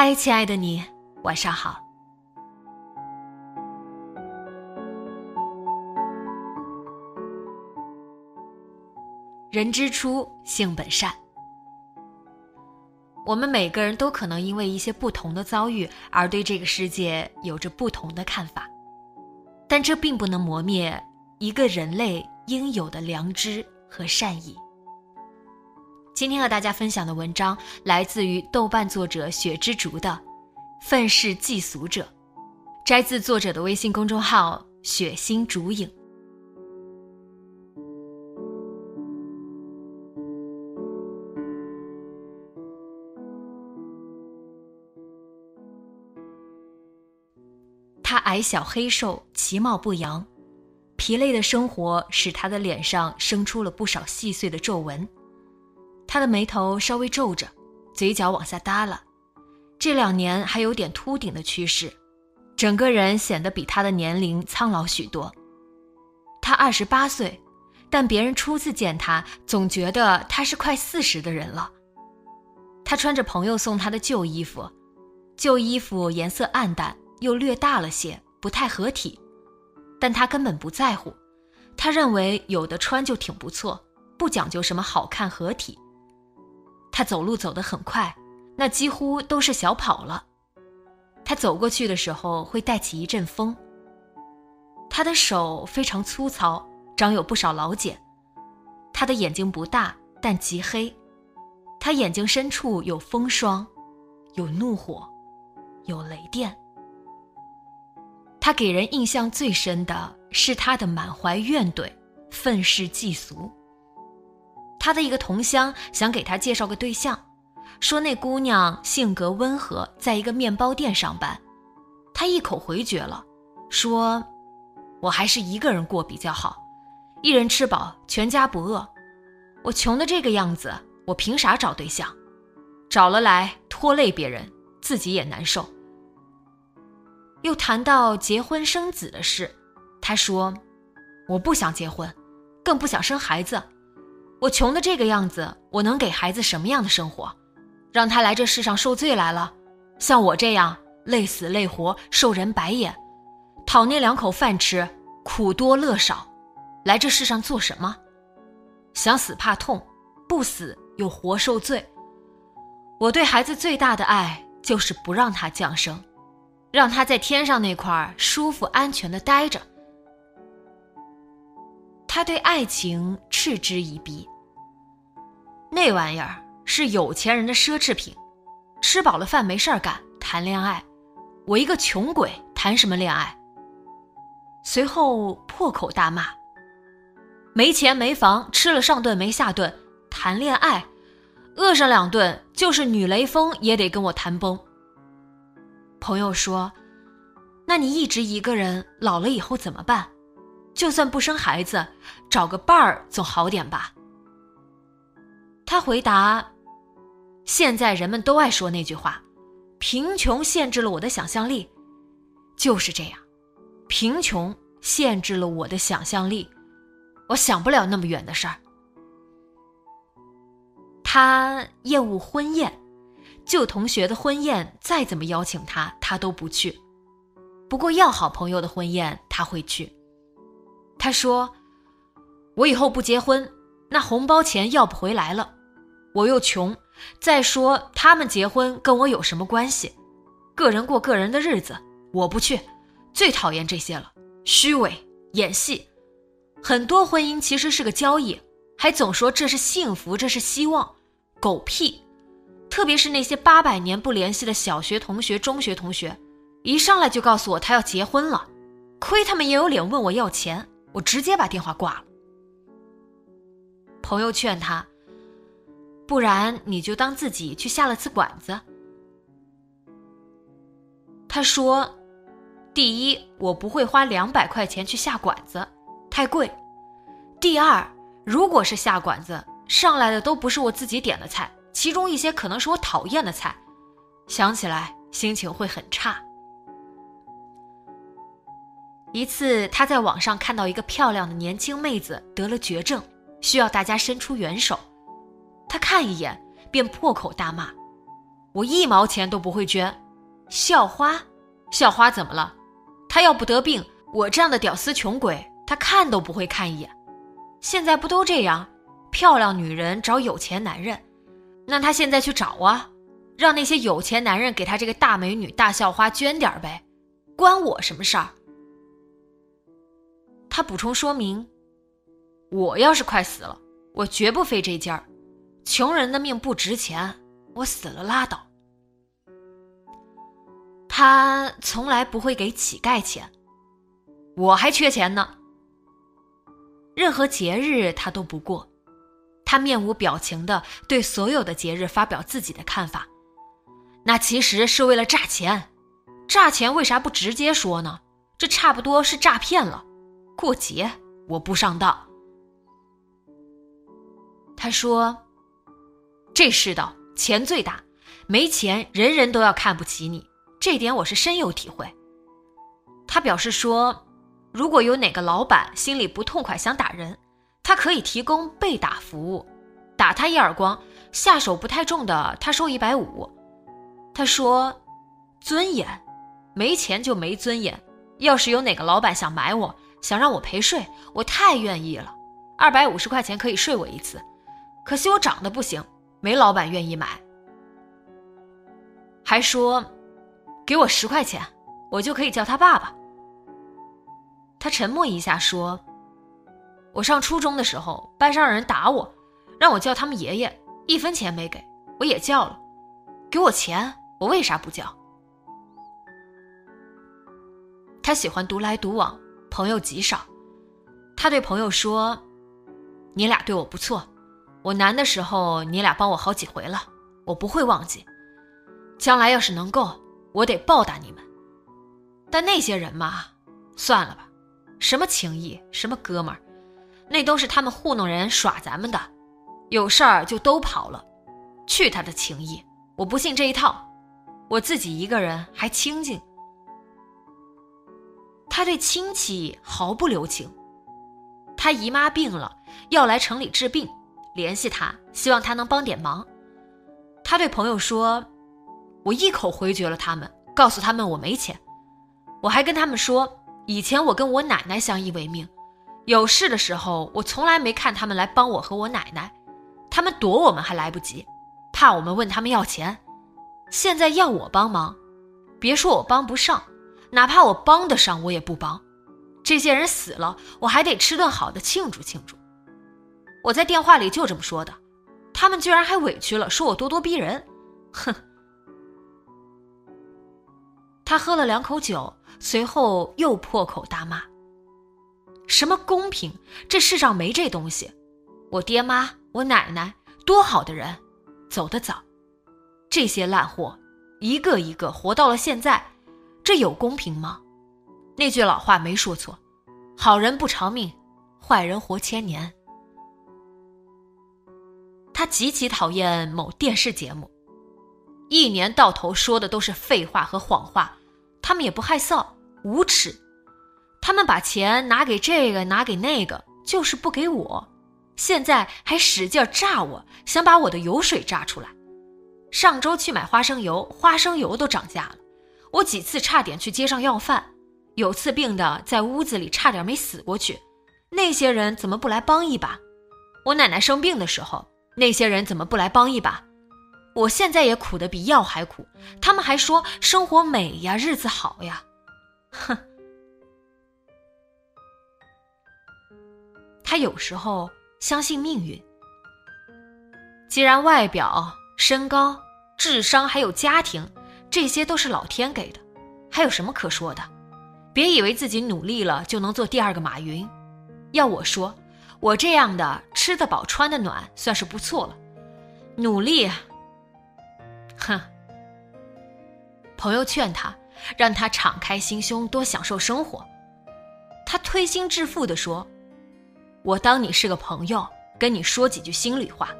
嗨，亲爱的你，晚上好。人之初，性本善。我们每个人都可能因为一些不同的遭遇而对这个世界有着不同的看法，但这并不能磨灭一个人类应有的良知和善意。今天和大家分享的文章来自于豆瓣作者雪之竹的《愤世嫉俗者》，摘自作者的微信公众号“雪心竹影”。他矮小黑瘦，其貌不扬，疲累的生活使他的脸上生出了不少细碎的皱纹。他的眉头稍微皱着，嘴角往下耷拉，这两年还有点秃顶的趋势，整个人显得比他的年龄苍老许多。他二十八岁，但别人初次见他，总觉得他是快四十的人了。他穿着朋友送他的旧衣服，旧衣服颜色暗淡，又略大了些，不太合体，但他根本不在乎，他认为有的穿就挺不错，不讲究什么好看合体。他走路走得很快，那几乎都是小跑了。他走过去的时候会带起一阵风。他的手非常粗糙，长有不少老茧。他的眼睛不大，但极黑。他眼睛深处有风霜，有怒火，有雷电。他给人印象最深的是他的满怀怨怼，愤世嫉俗。他的一个同乡想给他介绍个对象，说那姑娘性格温和，在一个面包店上班。他一口回绝了，说：“我还是一个人过比较好，一人吃饱，全家不饿。我穷的这个样子，我凭啥找对象？找了来拖累别人，自己也难受。”又谈到结婚生子的事，他说：“我不想结婚，更不想生孩子。”我穷的这个样子，我能给孩子什么样的生活？让他来这世上受罪来了，像我这样累死累活，受人白眼，讨那两口饭吃，苦多乐少，来这世上做什么？想死怕痛，不死又活受罪。我对孩子最大的爱，就是不让他降生，让他在天上那块舒服安全的待着。他对爱情嗤之以鼻。那玩意儿是有钱人的奢侈品，吃饱了饭没事儿干，谈恋爱。我一个穷鬼谈什么恋爱？随后破口大骂：没钱没房，吃了上顿没下顿，谈恋爱，饿上两顿就是女雷锋也得跟我谈崩。朋友说：“那你一直一个人，老了以后怎么办？”就算不生孩子，找个伴儿总好点吧。他回答：“现在人们都爱说那句话，贫穷限制了我的想象力，就是这样，贫穷限制了我的想象力，我想不了那么远的事儿。”他厌恶婚宴，旧同学的婚宴再怎么邀请他，他都不去。不过要好朋友的婚宴，他会去。他说：“我以后不结婚，那红包钱要不回来了，我又穷。再说他们结婚跟我有什么关系？个人过个人的日子，我不去。最讨厌这些了，虚伪演戏。很多婚姻其实是个交易，还总说这是幸福，这是希望，狗屁！特别是那些八百年不联系的小学同学、中学同学，一上来就告诉我他要结婚了，亏他们也有脸问我要钱，我直接把电话挂了。朋友劝他，不然你就当自己去下了次馆子。他说：“第一，我不会花两百块钱去下馆子。”太贵。第二，如果是下馆子，上来的都不是我自己点的菜，其中一些可能是我讨厌的菜，想起来心情会很差。一次，他在网上看到一个漂亮的年轻妹子得了绝症，需要大家伸出援手，他看一眼便破口大骂：“我一毛钱都不会捐，校花，校花怎么了？她要不得病，我这样的屌丝穷鬼。”他看都不会看一眼，现在不都这样？漂亮女人找有钱男人，那他现在去找啊，让那些有钱男人给他这个大美女、大校花捐点呗，关我什么事儿？他补充说明：我要是快死了，我绝不费这劲儿。穷人的命不值钱，我死了拉倒。他从来不会给乞丐钱，我还缺钱呢。任何节日他都不过，他面无表情的对所有的节日发表自己的看法，那其实是为了诈钱，诈钱为啥不直接说呢？这差不多是诈骗了。过节我不上当。他说：“这世道钱最大，没钱人人都要看不起你，这点我是深有体会。”他表示说。如果有哪个老板心里不痛快想打人，他可以提供被打服务，打他一耳光，下手不太重的他收一百五。他说：“尊严，没钱就没尊严。要是有哪个老板想买我，想让我陪睡，我太愿意了，二百五十块钱可以睡我一次。可惜我长得不行，没老板愿意买。”还说：“给我十块钱，我就可以叫他爸爸。”他沉默一下，说：“我上初中的时候，班上人打我，让我叫他们爷爷，一分钱没给，我也叫了。给我钱，我为啥不叫？”他喜欢独来独往，朋友极少。他对朋友说：“你俩对我不错，我难的时候你俩帮我好几回了，我不会忘记。将来要是能够，我得报答你们。但那些人嘛，算了吧。”什么情谊，什么哥们儿，那都是他们糊弄人、耍咱们的，有事儿就都跑了。去他的情谊，我不信这一套，我自己一个人还清静。他对亲戚毫不留情。他姨妈病了，要来城里治病，联系他，希望他能帮点忙。他对朋友说：“我一口回绝了他们，告诉他们我没钱。我还跟他们说。”以前我跟我奶奶相依为命，有事的时候我从来没看他们来帮我和我奶奶，他们躲我们还来不及，怕我们问他们要钱。现在要我帮忙，别说我帮不上，哪怕我帮得上，我也不帮。这些人死了，我还得吃顿好的庆祝庆祝。我在电话里就这么说的，他们居然还委屈了，说我咄咄逼人，哼。他喝了两口酒。随后又破口大骂：“什么公平？这世上没这东西！我爹妈、我奶奶多好的人，走得早，这些烂货一个一个活到了现在，这有公平吗？那句老话没说错，好人不长命，坏人活千年。”他极其讨厌某电视节目，一年到头说的都是废话和谎话。他们也不害臊，无耻。他们把钱拿给这个，拿给那个，就是不给我。现在还使劲榨我，想把我的油水榨出来。上周去买花生油，花生油都涨价了。我几次差点去街上要饭，有次病的在屋子里差点没死过去。那些人怎么不来帮一把？我奶奶生病的时候，那些人怎么不来帮一把？我现在也苦得比药还苦，他们还说生活美呀，日子好呀。哼！他有时候相信命运。既然外表、身高、智商还有家庭，这些都是老天给的，还有什么可说的？别以为自己努力了就能做第二个马云。要我说，我这样的吃得饱、穿得暖，算是不错了。努力，哼！朋友劝他，让他敞开心胸，多享受生活。他推心置腹地说：“我当你是个朋友，跟你说几句心里话。”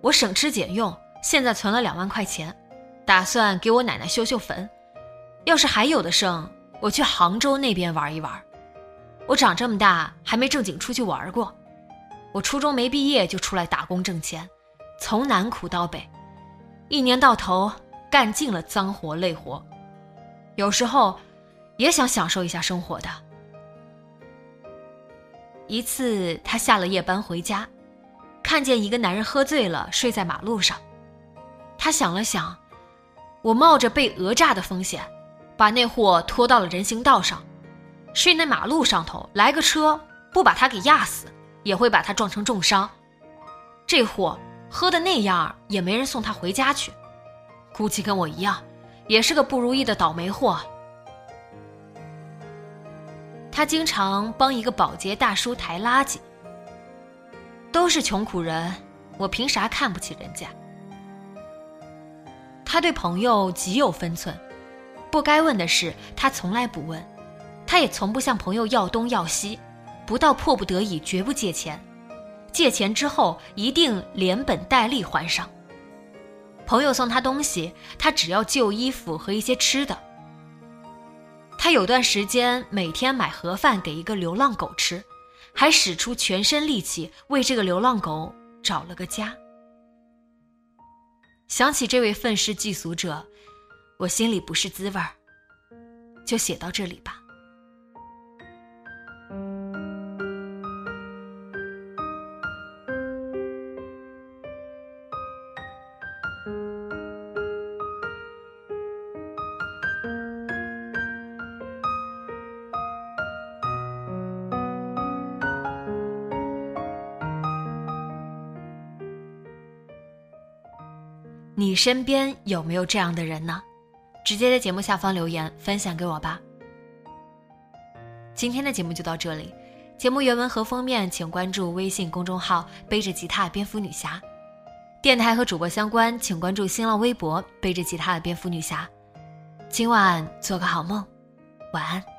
我省吃俭用，现在存了两万块钱，打算给我奶奶修修坟。要是还有的剩，我去杭州那边玩一玩。我长这么大还没正经出去玩过。我初中没毕业就出来打工挣钱，从南苦到北，一年到头干尽了脏活累活。有时候也想享受一下生活的。一次，他下了夜班回家。看见一个男人喝醉了睡在马路上，他想了想，我冒着被讹诈的风险，把那货拖到了人行道上，睡那马路上头，来个车不把他给压死，也会把他撞成重伤。这货喝的那样，也没人送他回家去，估计跟我一样，也是个不如意的倒霉货。他经常帮一个保洁大叔抬垃圾。都是穷苦人，我凭啥看不起人家？他对朋友极有分寸，不该问的事他从来不问，他也从不向朋友要东要西，不到迫不得已绝不借钱，借钱之后一定连本带利还上。朋友送他东西，他只要旧衣服和一些吃的。他有段时间每天买盒饭给一个流浪狗吃。还使出全身力气为这个流浪狗找了个家。想起这位愤世嫉俗者，我心里不是滋味儿。就写到这里吧。你身边有没有这样的人呢？直接在节目下方留言分享给我吧。今天的节目就到这里，节目原文和封面请关注微信公众号“背着吉他的蝙蝠女侠”，电台和主播相关请关注新浪微博“背着吉他的蝙蝠女侠”。今晚做个好梦，晚安。